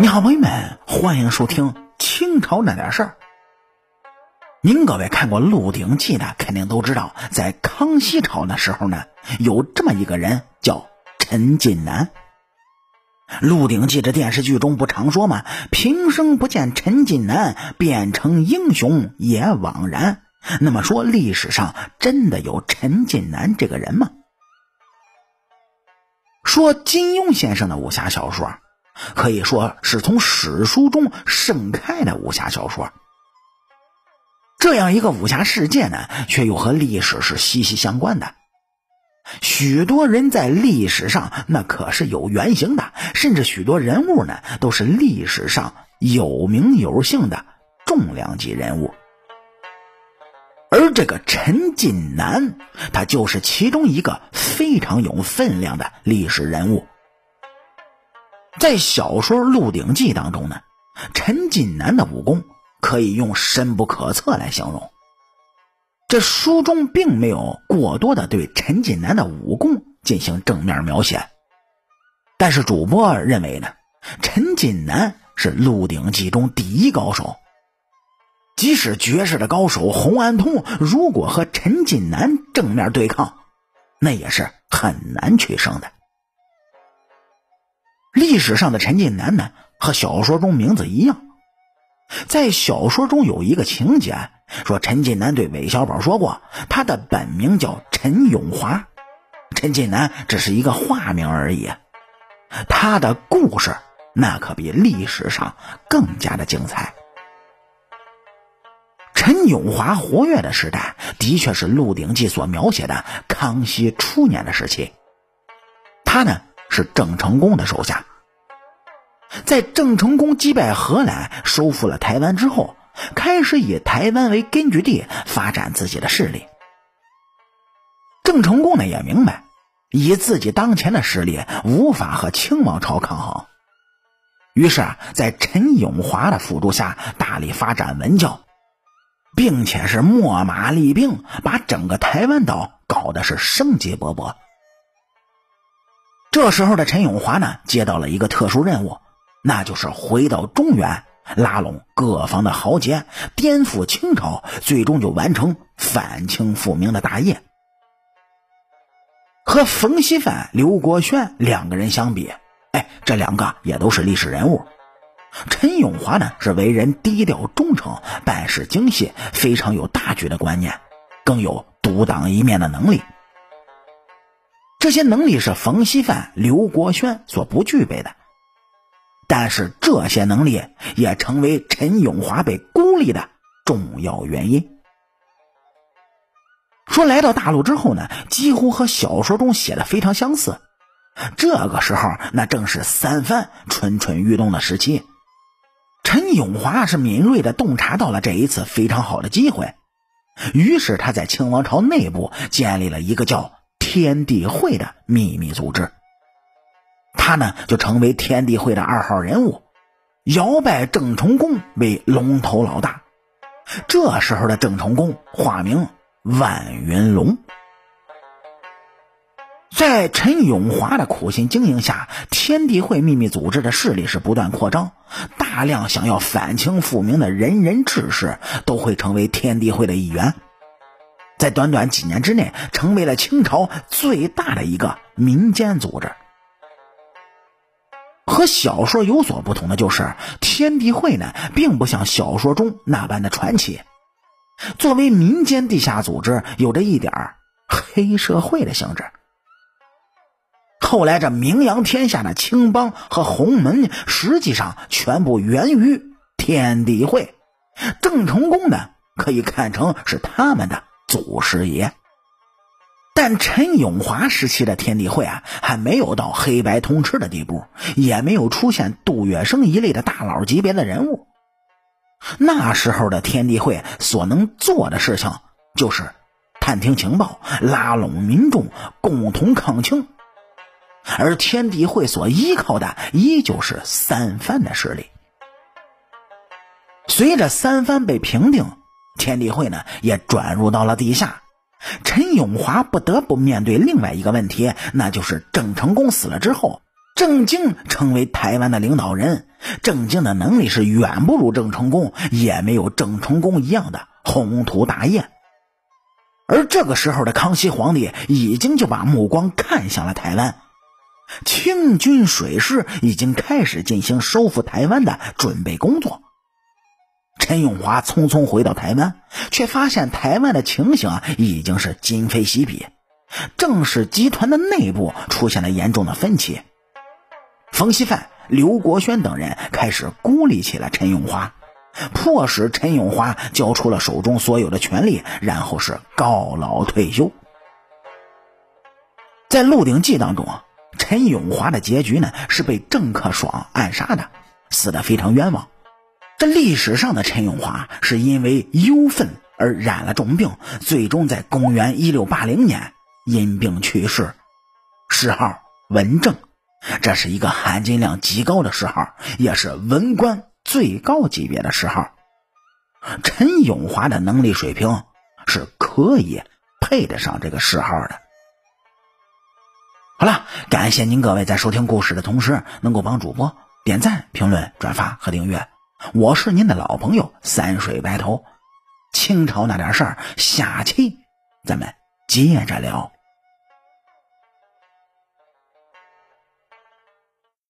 你好，朋友们，欢迎收听清朝那点事儿。您各位看过《鹿鼎记》的，肯定都知道，在康熙朝的时候呢，有这么一个人叫陈近南。《鹿鼎记》这电视剧中不常说吗？平生不见陈近南，变成英雄也枉然。那么说，历史上真的有陈近南这个人吗？说金庸先生的武侠小说。可以说是从史书中盛开的武侠小说。这样一个武侠世界呢，却又和历史是息息相关的。许多人在历史上那可是有原型的，甚至许多人物呢，都是历史上有名有姓的重量级人物。而这个陈近南，他就是其中一个非常有分量的历史人物。在小说《鹿鼎记》当中呢，陈近南的武功可以用深不可测来形容。这书中并没有过多的对陈近南的武功进行正面描写，但是主播认为呢，陈近南是《鹿鼎记》中第一高手。即使绝世的高手洪安通，如果和陈近南正面对抗，那也是很难取胜的。历史上的陈近南呢，和小说中名字一样。在小说中有一个情节，说陈近南对韦小宝说过，他的本名叫陈永华，陈近南只是一个化名而已。他的故事那可比历史上更加的精彩。陈永华活跃的时代，的确是《鹿鼎记》所描写的康熙初年的时期。他呢？是郑成功的手下，在郑成功击败荷兰、收复了台湾之后，开始以台湾为根据地发展自己的势力。郑成功呢也明白，以自己当前的实力无法和清王朝抗衡，于是啊，在陈永华的辅助下，大力发展文教，并且是秣马厉兵，把整个台湾岛搞得是生机勃勃。这时候的陈永华呢，接到了一个特殊任务，那就是回到中原，拉拢各方的豪杰，颠覆清朝，最终就完成反清复明的大业。和冯锡范、刘国轩两个人相比，哎，这两个也都是历史人物。陈永华呢，是为人低调忠诚，办事精细，非常有大局的观念，更有独当一面的能力。这些能力是冯锡范、刘国轩所不具备的，但是这些能力也成为陈永华被孤立的重要原因。说来到大陆之后呢，几乎和小说中写的非常相似。这个时候，那正是三藩蠢蠢欲动的时期。陈永华是敏锐的洞察到了这一次非常好的机会，于是他在清王朝内部建立了一个叫。天地会的秘密组织，他呢就成为天地会的二号人物，摇拜郑成功为龙头老大。这时候的郑成功化名万云龙，在陈永华的苦心经营下，天地会秘密组织的势力是不断扩张，大量想要反清复明的仁人志士都会成为天地会的一员。在短短几年之内，成为了清朝最大的一个民间组织。和小说有所不同的就是，天地会呢，并不像小说中那般的传奇。作为民间地下组织，有着一点黑社会的性质。后来，这名扬天下的青帮和洪门，实际上全部源于天地会。郑成功呢，可以看成是他们的。祖师爷，但陈永华时期的天地会啊，还没有到黑白通吃的地步，也没有出现杜月笙一类的大佬级别的人物。那时候的天地会所能做的事情，就是探听情报、拉拢民众，共同抗清。而天地会所依靠的，依旧是三藩的势力。随着三藩被平定。天地会呢，也转入到了地下。陈永华不得不面对另外一个问题，那就是郑成功死了之后，郑经成为台湾的领导人，郑经的能力是远不如郑成功，也没有郑成功一样的宏图大业。而这个时候的康熙皇帝已经就把目光看向了台湾，清军水师已经开始进行收复台湾的准备工作。陈永华匆匆回到台湾，却发现台湾的情形啊已经是今非昔比，正是集团的内部出现了严重的分歧。冯锡范、刘国轩等人开始孤立起了陈永华。迫使陈永华交出了手中所有的权利，然后是告老退休。在《鹿鼎记》当中，陈永华的结局呢是被郑克爽暗杀的，死的非常冤枉。这历史上的陈永华是因为忧愤而染了重病，最终在公元一六八零年因病去世，谥号文正。这是一个含金量极高的谥号，也是文官。最高级别的谥号，陈永华的能力水平是可以配得上这个谥号的。好了，感谢您各位在收听故事的同时，能够帮主播点赞、评论、转发和订阅。我是您的老朋友三水白头。清朝那点事儿，下期咱们接着聊。